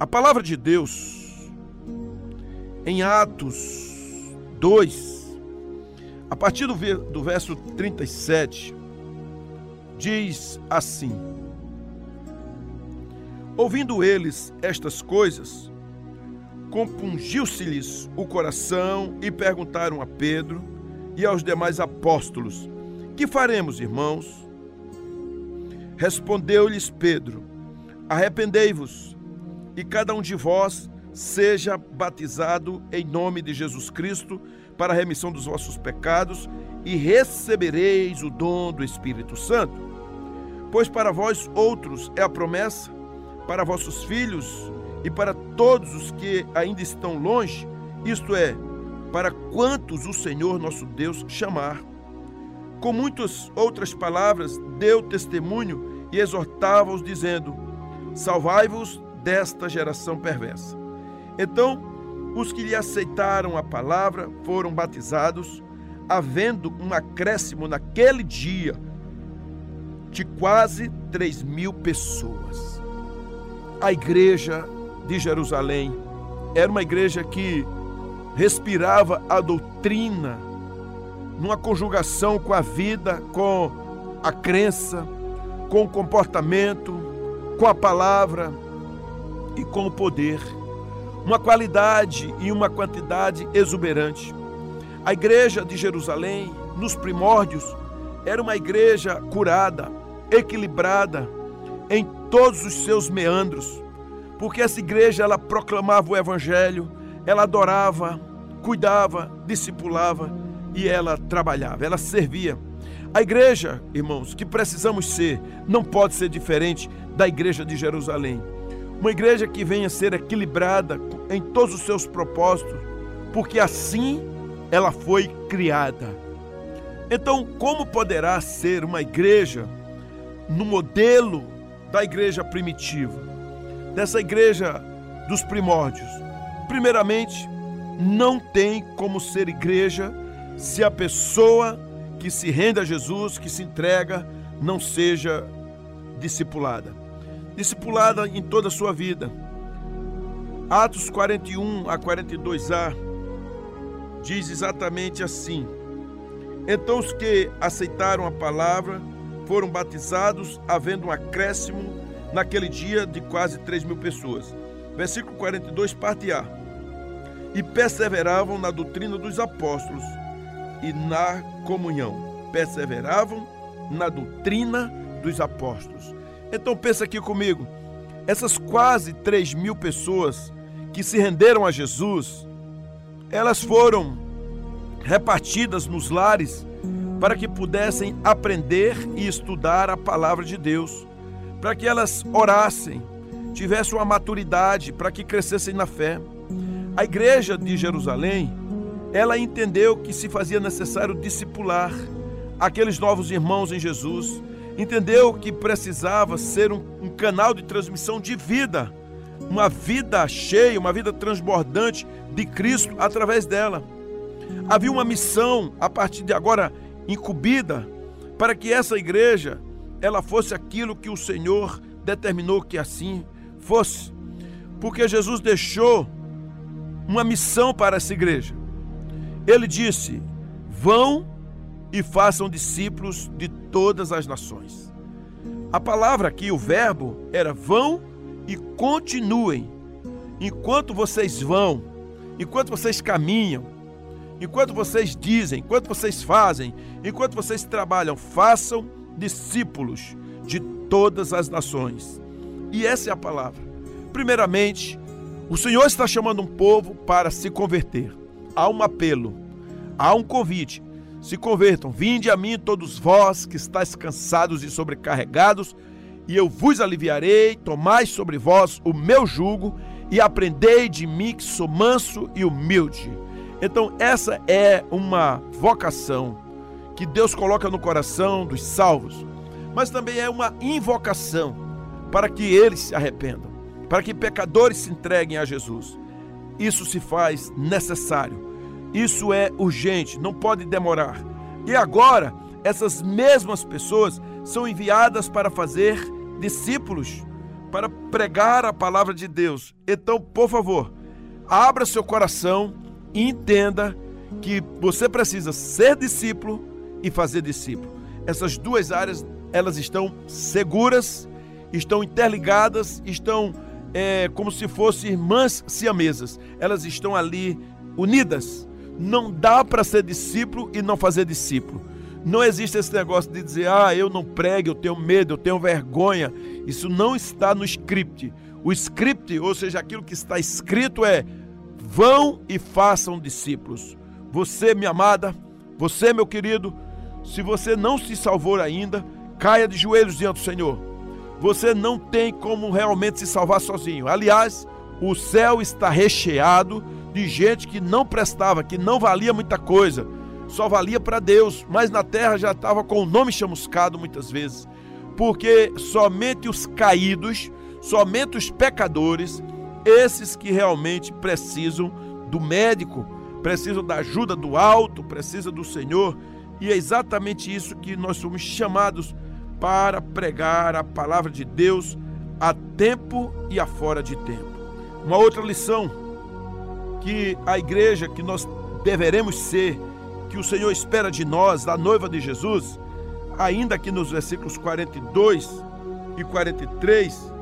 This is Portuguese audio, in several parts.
A palavra de Deus, em Atos 2, a partir do, do verso 37, diz assim: Ouvindo eles estas coisas, compungiu-se-lhes o coração e perguntaram a Pedro e aos demais apóstolos: Que faremos, irmãos? Respondeu-lhes Pedro: Arrependei-vos e cada um de vós seja batizado em nome de Jesus Cristo para a remissão dos vossos pecados e recebereis o dom do Espírito Santo. Pois para vós outros é a promessa, para vossos filhos e para todos os que ainda estão longe, isto é, para quantos o Senhor nosso Deus chamar. Com muitas outras palavras, deu testemunho e exortava-os, dizendo: Salvai-vos desta geração perversa. Então, os que lhe aceitaram a palavra foram batizados, havendo um acréscimo naquele dia de quase 3 mil pessoas. A igreja de Jerusalém era uma igreja que respirava a doutrina numa conjugação com a vida, com a crença, com o comportamento, com a palavra e com o poder. Uma qualidade e uma quantidade exuberante. A igreja de Jerusalém, nos primórdios, era uma igreja curada, equilibrada em todos os seus meandros, porque essa igreja ela proclamava o evangelho, ela adorava, cuidava, discipulava e ela trabalhava, ela servia. A igreja, irmãos, que precisamos ser, não pode ser diferente da igreja de Jerusalém. Uma igreja que venha a ser equilibrada em todos os seus propósitos, porque assim ela foi criada. Então, como poderá ser uma igreja no modelo da igreja primitiva, dessa igreja dos primórdios? Primeiramente, não tem como ser igreja se a pessoa que se rende a Jesus, que se entrega, não seja discipulada discipulada em toda a sua vida. Atos 41 a 42a diz exatamente assim: Então os que aceitaram a palavra foram batizados, havendo um acréscimo naquele dia de quase 3 mil pessoas. Versículo 42, parte A. E perseveravam na doutrina dos apóstolos e na comunhão. Perseveravam na doutrina dos apóstolos. Então pensa aqui comigo, essas quase 3 mil pessoas que se renderam a Jesus, elas foram repartidas nos lares para que pudessem aprender e estudar a palavra de Deus, para que elas orassem, tivessem uma maturidade, para que crescessem na fé. A igreja de Jerusalém, ela entendeu que se fazia necessário discipular aqueles novos irmãos em Jesus, entendeu que precisava ser um, um canal de transmissão de vida, uma vida cheia, uma vida transbordante de Cristo através dela. Havia uma missão a partir de agora incumbida para que essa igreja ela fosse aquilo que o Senhor determinou que assim fosse. Porque Jesus deixou uma missão para essa igreja. Ele disse: "Vão e façam discípulos de todas as nações. A palavra aqui, o verbo, era vão e continuem. Enquanto vocês vão, enquanto vocês caminham, enquanto vocês dizem, enquanto vocês fazem, enquanto vocês trabalham, façam discípulos de todas as nações. E essa é a palavra. Primeiramente, o Senhor está chamando um povo para se converter. Há um apelo, há um convite se convertam. Vinde a mim todos vós que estáis cansados e sobrecarregados, e eu vos aliviarei. Tomai sobre vós o meu jugo e aprendei de mim que sou manso e humilde. Então, essa é uma vocação que Deus coloca no coração dos salvos, mas também é uma invocação para que eles se arrependam, para que pecadores se entreguem a Jesus. Isso se faz necessário isso é urgente, não pode demorar. E agora, essas mesmas pessoas são enviadas para fazer discípulos, para pregar a palavra de Deus. Então, por favor, abra seu coração e entenda que você precisa ser discípulo e fazer discípulo. Essas duas áreas, elas estão seguras, estão interligadas, estão é, como se fossem irmãs siamesas. Elas estão ali unidas. Não dá para ser discípulo e não fazer discípulo. Não existe esse negócio de dizer, ah, eu não prego, eu tenho medo, eu tenho vergonha. Isso não está no script. O script, ou seja, aquilo que está escrito é: vão e façam discípulos. Você, minha amada, você, meu querido, se você não se salvou ainda, caia de joelhos diante do Senhor. Você não tem como realmente se salvar sozinho. Aliás, o céu está recheado de gente que não prestava, que não valia muita coisa, só valia para Deus, mas na terra já estava com o nome chamuscado muitas vezes, porque somente os caídos, somente os pecadores, esses que realmente precisam do médico, precisam da ajuda do alto, precisam do Senhor, e é exatamente isso que nós somos chamados para pregar a palavra de Deus a tempo e a fora de tempo. Uma outra lição que a igreja que nós deveremos ser, que o Senhor espera de nós, da noiva de Jesus, ainda aqui nos versículos 42 e 43,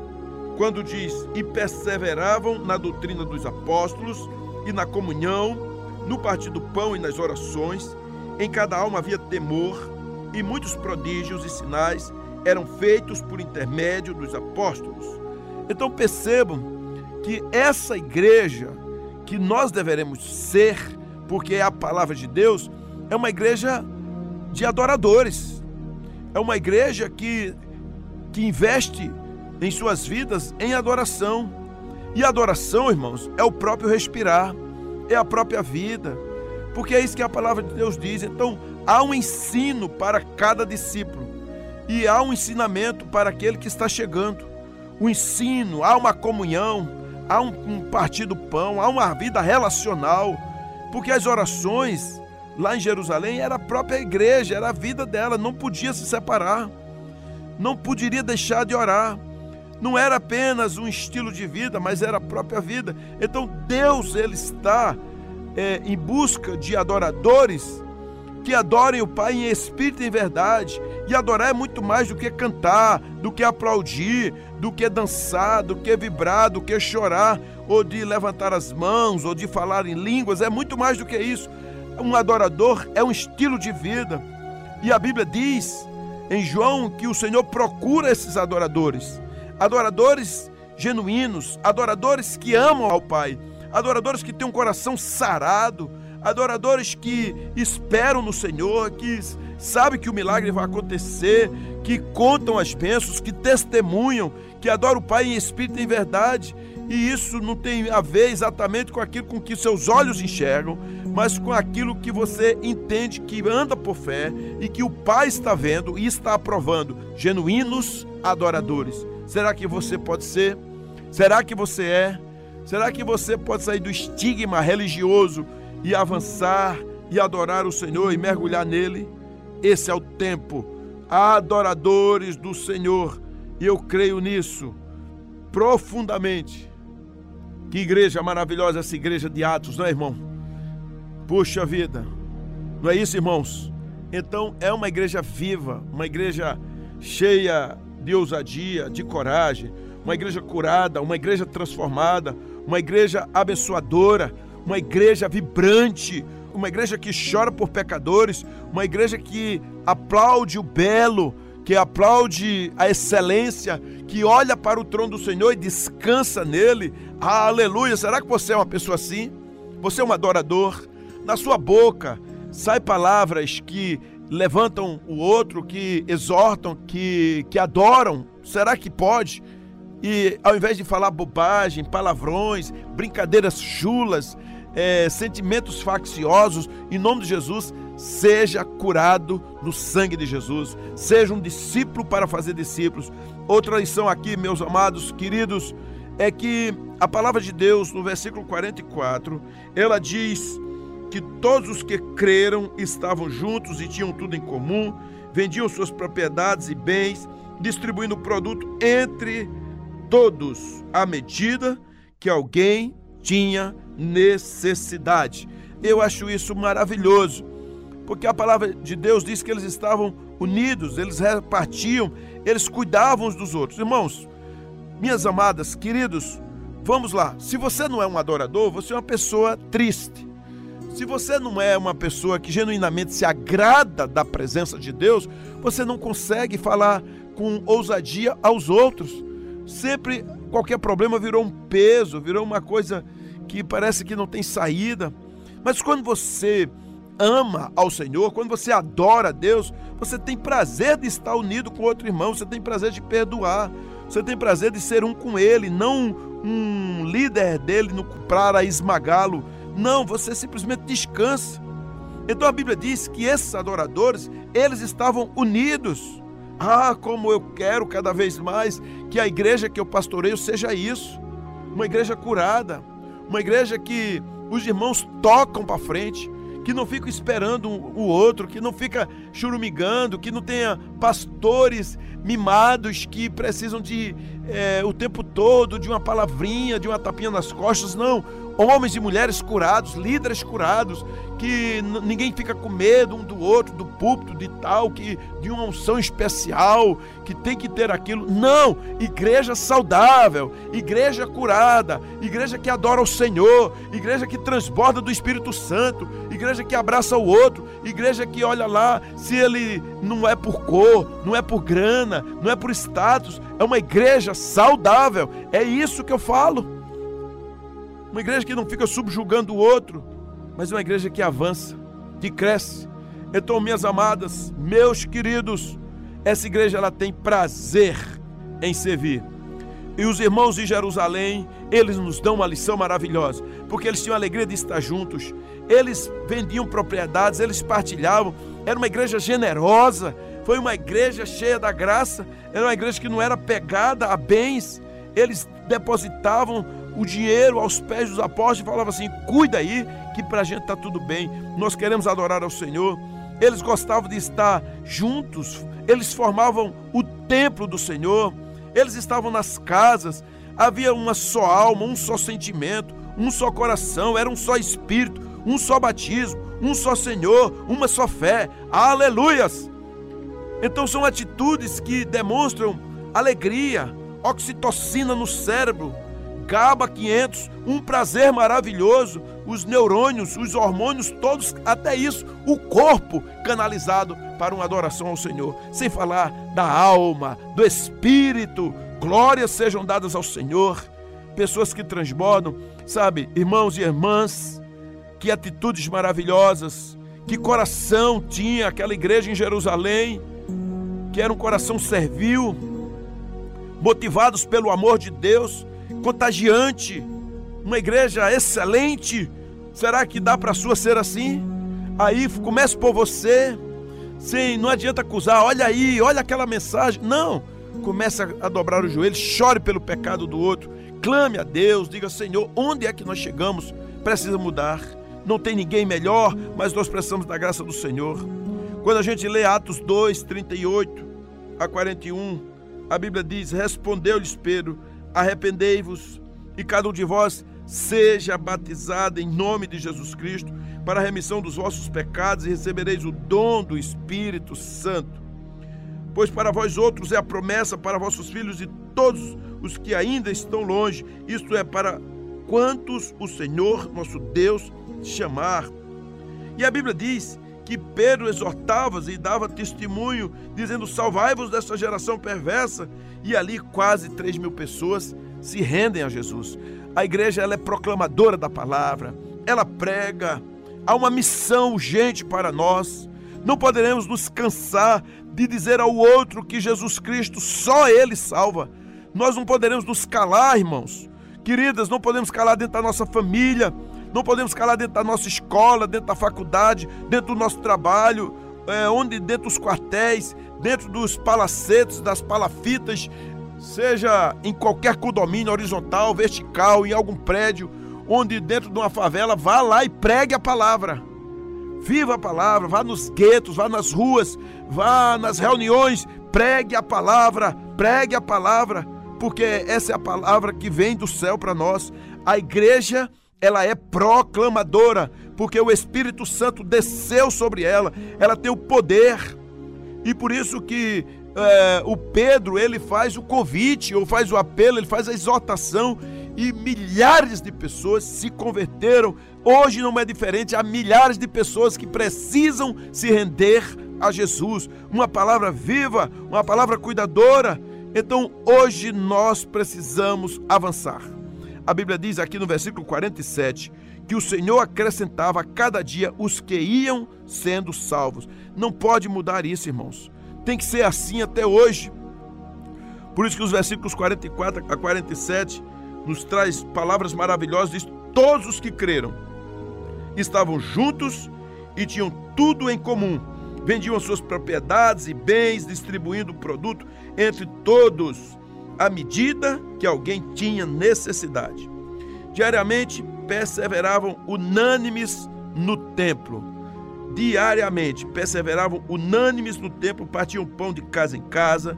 quando diz: E perseveravam na doutrina dos apóstolos e na comunhão, no partir do pão e nas orações, em cada alma havia temor, e muitos prodígios e sinais eram feitos por intermédio dos apóstolos. Então percebam que essa igreja que nós deveremos ser, porque a palavra de Deus, é uma igreja de adoradores. É uma igreja que, que investe em suas vidas em adoração. E adoração, irmãos, é o próprio respirar, é a própria vida. Porque é isso que a palavra de Deus diz. Então, há um ensino para cada discípulo e há um ensinamento para aquele que está chegando. O ensino, há uma comunhão, há um, um pão, há uma vida relacional, porque as orações lá em Jerusalém era a própria igreja, era a vida dela, não podia se separar, não poderia deixar de orar. Não era apenas um estilo de vida, mas era a própria vida. Então Deus ele está é, em busca de adoradores que adorem o Pai em espírito e em verdade. E adorar é muito mais do que cantar, do que aplaudir, do que dançar, do que vibrar, do que chorar, ou de levantar as mãos, ou de falar em línguas. É muito mais do que isso. Um adorador é um estilo de vida. E a Bíblia diz em João que o Senhor procura esses adoradores. Adoradores genuínos, adoradores que amam ao Pai, adoradores que têm um coração sarado, adoradores que esperam no Senhor, que sabem que o milagre vai acontecer, que contam as bênçãos, que testemunham, que adoram o Pai em espírito e em verdade. E isso não tem a ver exatamente com aquilo com que seus olhos enxergam, mas com aquilo que você entende que anda por fé e que o Pai está vendo e está aprovando. Genuínos adoradores. Será que você pode ser? Será que você é? Será que você pode sair do estigma religioso e avançar e adorar o Senhor e mergulhar nele. Esse é o tempo. Adoradores do Senhor. E eu creio nisso profundamente. Que igreja maravilhosa essa igreja de Atos, não é, irmão? Puxa vida. Não é isso, irmãos? Então é uma igreja viva, uma igreja cheia de ousadia, de coragem, uma igreja curada, uma igreja transformada, uma igreja abençoadora, uma igreja vibrante, uma igreja que chora por pecadores, uma igreja que aplaude o belo, que aplaude a excelência, que olha para o trono do Senhor e descansa nele. Aleluia! Será que você é uma pessoa assim? Você é um adorador? Na sua boca sai palavras que levantam o outro, que exortam, que, que adoram. Será que pode? E ao invés de falar bobagem, palavrões, brincadeiras chulas, é, sentimentos facciosos, em nome de Jesus, seja curado no sangue de Jesus. Seja um discípulo para fazer discípulos. Outra lição aqui, meus amados queridos, é que a palavra de Deus, no versículo 44, ela diz que todos os que creram estavam juntos e tinham tudo em comum, vendiam suas propriedades e bens, distribuindo o produto entre todos à medida que alguém tinha necessidade. Eu acho isso maravilhoso, porque a palavra de Deus diz que eles estavam unidos, eles repartiam, eles cuidavam uns dos outros. Irmãos, minhas amadas, queridos, vamos lá. Se você não é um adorador, você é uma pessoa triste. Se você não é uma pessoa que genuinamente se agrada da presença de Deus, você não consegue falar com ousadia aos outros. Sempre qualquer problema virou um peso, virou uma coisa que parece que não tem saída. Mas quando você ama ao Senhor, quando você adora a Deus, você tem prazer de estar unido com outro irmão, você tem prazer de perdoar, você tem prazer de ser um com ele, não um líder dele para esmagá-lo. Não, você simplesmente descansa. Então a Bíblia diz que esses adoradores, eles estavam unidos. Ah, como eu quero cada vez mais que a igreja que eu pastoreio seja isso. Uma igreja curada, uma igreja que os irmãos tocam para frente, que não fica esperando o outro, que não fica churumigando, que não tenha pastores mimados que precisam de é, o tempo todo de uma palavrinha, de uma tapinha nas costas. Não, homens e mulheres curados, líderes curados, que ninguém fica com medo um do outro, do púlpito, de tal, que de uma unção especial, que tem que ter aquilo. Não, igreja saudável, igreja curada, igreja que adora o Senhor, igreja que transborda do Espírito Santo, igreja que abraça o outro, igreja que olha lá, se ele não é por cor, não é por grana, não é por status, é uma igreja saudável. É isso que eu falo. Uma igreja que não fica subjugando o outro, mas uma igreja que avança, que cresce. Então, minhas amadas, meus queridos, essa igreja ela tem prazer em servir. E os irmãos de Jerusalém, eles nos dão uma lição maravilhosa, porque eles tinham a alegria de estar juntos. Eles vendiam propriedades, eles partilhavam. Era uma igreja generosa, foi uma igreja cheia da graça, era uma igreja que não era pegada a bens. Eles depositavam o dinheiro aos pés dos apóstolos e falava assim: cuida aí, que para a gente está tudo bem, nós queremos adorar ao Senhor. Eles gostavam de estar juntos, eles formavam o templo do Senhor, eles estavam nas casas, havia uma só alma, um só sentimento, um só coração, era um só espírito, um só batismo, um só Senhor, uma só fé. Aleluias! Então são atitudes que demonstram alegria, oxitocina no cérebro, GABA 500, um prazer maravilhoso, os neurônios, os hormônios, todos, até isso, o corpo canalizado para uma adoração ao Senhor. Sem falar da alma, do espírito, glórias sejam dadas ao Senhor. Pessoas que transbordam, sabe, irmãos e irmãs, que atitudes maravilhosas, que coração tinha aquela igreja em Jerusalém, que era um coração servil, motivados pelo amor de Deus, contagiante, uma igreja excelente. Será que dá para a sua ser assim? Aí comece por você. Sim, não adianta acusar, olha aí, olha aquela mensagem. Não, comece a dobrar o joelho, chore pelo pecado do outro, clame a Deus, diga: Senhor, onde é que nós chegamos? Precisa mudar. Não tem ninguém melhor, mas nós precisamos da graça do Senhor. Quando a gente lê Atos 2, 38 a 41, a Bíblia diz: Respondeu-lhes Pedro: arrependei-vos e cada um de vós seja batizado em nome de Jesus Cristo para a remissão dos vossos pecados e recebereis o dom do Espírito Santo. Pois para vós outros é a promessa para vossos filhos e todos os que ainda estão longe, isto é, para quantos o Senhor nosso Deus chamar. E a Bíblia diz que Pedro exortava e dava testemunho, dizendo: Salvai-vos dessa geração perversa. E ali quase 3 mil pessoas se rendem a Jesus. A igreja ela é proclamadora da palavra, ela prega, há uma missão urgente para nós. Não poderemos nos cansar de dizer ao outro que Jesus Cristo só Ele salva. Nós não poderemos nos calar, irmãos. Queridas, não podemos calar dentro da nossa família, não podemos calar dentro da nossa escola, dentro da faculdade, dentro do nosso trabalho, é, onde dentro dos quartéis, dentro dos palacetes, das palafitas, seja em qualquer condomínio horizontal, vertical, em algum prédio, onde dentro de uma favela, vá lá e pregue a palavra. Viva a palavra, vá nos guetos, vá nas ruas, vá nas reuniões, pregue a palavra, pregue a palavra, porque essa é a palavra que vem do céu para nós. A igreja, ela é proclamadora, porque o Espírito Santo desceu sobre ela, ela tem o poder. E por isso que é, o Pedro, ele faz o convite, ou faz o apelo, ele faz a exortação, e milhares de pessoas se converteram. Hoje não é diferente, há milhares de pessoas que precisam se render a Jesus. Uma palavra viva, uma palavra cuidadora. Então hoje nós precisamos avançar. A Bíblia diz aqui no versículo 47 que o Senhor acrescentava a cada dia os que iam sendo salvos. Não pode mudar isso, irmãos. Tem que ser assim até hoje. Por isso que os versículos 44 a 47 nos traz palavras maravilhosas, diz, todos os que creram estavam juntos e tinham tudo em comum. Vendiam suas propriedades e bens, distribuindo o produto entre todos, à medida que alguém tinha necessidade. Diariamente perseveravam unânimes no templo. Diariamente perseveravam unânimes no templo, partiam pão de casa em casa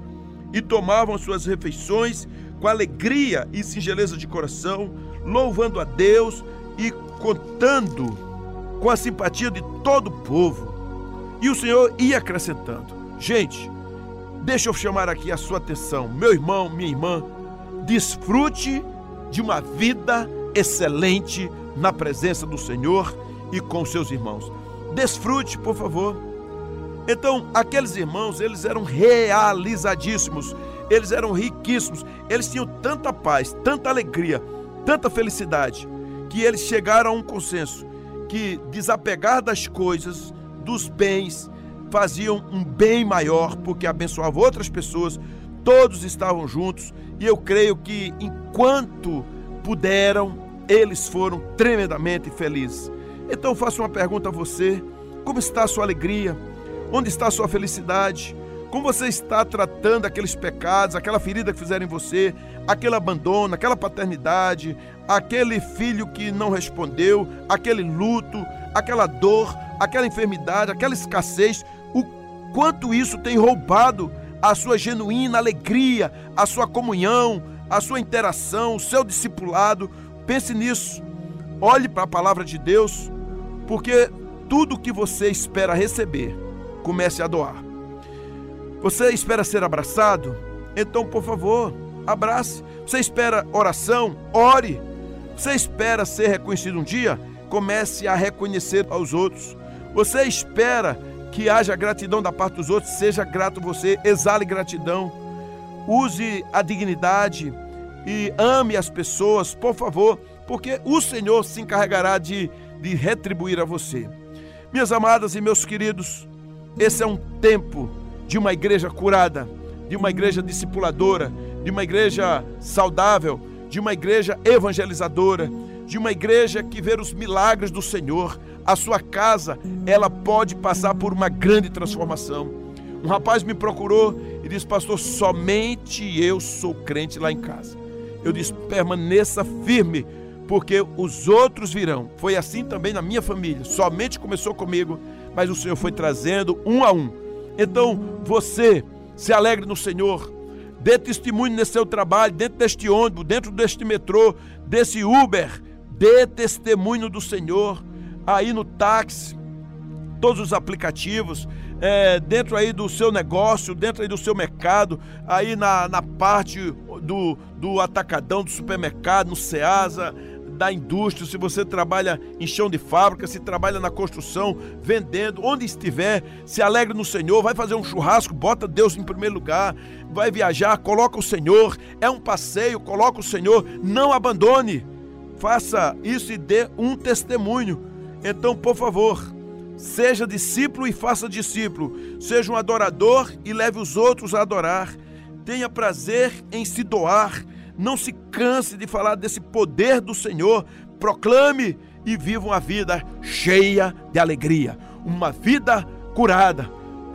e tomavam suas refeições com alegria e singeleza de coração, louvando a Deus e contando com a simpatia de todo o povo. E o Senhor ia acrescentando: Gente, deixa eu chamar aqui a sua atenção, meu irmão, minha irmã, desfrute de uma vida excelente na presença do Senhor e com seus irmãos. Desfrute, por favor. Então, aqueles irmãos, eles eram realizadíssimos, eles eram riquíssimos, eles tinham tanta paz, tanta alegria, tanta felicidade, que eles chegaram a um consenso que desapegar das coisas, dos bens, faziam um bem maior, porque abençoavam outras pessoas, todos estavam juntos, e eu creio que enquanto puderam, eles foram tremendamente felizes. Então eu faço uma pergunta a você: como está a sua alegria? Onde está a sua felicidade? Como você está tratando aqueles pecados, aquela ferida que fizeram em você, aquele abandono, aquela paternidade, aquele filho que não respondeu, aquele luto, aquela dor, aquela enfermidade, aquela escassez, quanto isso tem roubado a sua genuína alegria, a sua comunhão, a sua interação, o seu discipulado. Pense nisso. Olhe para a palavra de Deus, porque tudo que você espera receber, comece a doar. Você espera ser abraçado? Então, por favor, abrace. Você espera oração? Ore. Você espera ser reconhecido um dia? Comece a reconhecer aos outros. Você espera que haja gratidão da parte dos outros? Seja grato você, exale gratidão. Use a dignidade e ame as pessoas, por favor, porque o Senhor se encarregará de, de retribuir a você. Minhas amadas e meus queridos, esse é um tempo de uma igreja curada, de uma igreja discipuladora, de uma igreja saudável, de uma igreja evangelizadora, de uma igreja que vê os milagres do Senhor. A sua casa, ela pode passar por uma grande transformação. Um rapaz me procurou e disse: Pastor, somente eu sou crente lá em casa. Eu disse: permaneça firme, porque os outros virão. Foi assim também na minha família. Somente começou comigo, mas o Senhor foi trazendo um a um então você se alegre no Senhor. Dê testemunho nesse seu trabalho, dentro deste ônibus, dentro deste metrô, desse Uber. Dê testemunho do Senhor aí no táxi, todos os aplicativos, é, dentro aí do seu negócio, dentro aí do seu mercado, aí na, na parte do, do atacadão, do supermercado, no Ceasa, da indústria, se você trabalha em chão de fábrica, se trabalha na construção, vendendo, onde estiver, se alegre no Senhor, vai fazer um churrasco, bota Deus em primeiro lugar, vai viajar, coloca o Senhor, é um passeio, coloca o Senhor, não abandone. Faça isso e dê um testemunho. Então, por favor, seja discípulo e faça discípulo. Seja um adorador e leve os outros a adorar. Tenha prazer em se doar não se canse de falar desse poder do Senhor. Proclame e viva uma vida cheia de alegria, uma vida curada.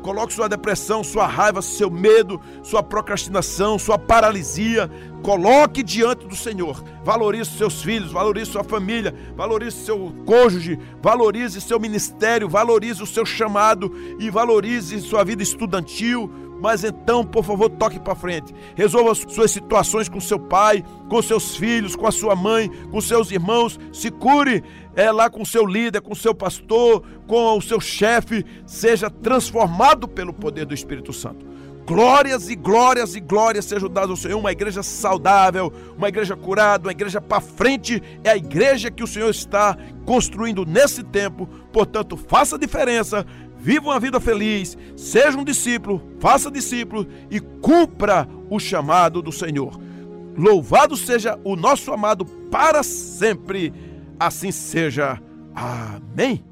Coloque sua depressão, sua raiva, seu medo, sua procrastinação, sua paralisia. Coloque diante do Senhor. Valorize seus filhos, valorize sua família, valorize seu cônjuge, valorize seu ministério, valorize o seu chamado e valorize sua vida estudantil mas então, por favor, toque para frente. Resolva suas situações com seu pai, com seus filhos, com a sua mãe, com seus irmãos. Se cure é lá com seu líder, com seu pastor, com o seu chefe. Seja transformado pelo poder do Espírito Santo. Glórias e glórias e glórias sejam dadas ao Senhor. Uma igreja saudável, uma igreja curada, uma igreja para frente. É a igreja que o Senhor está construindo nesse tempo. Portanto, faça a diferença. Viva uma vida feliz, seja um discípulo, faça discípulo e cumpra o chamado do Senhor. Louvado seja o nosso amado para sempre. Assim seja. Amém.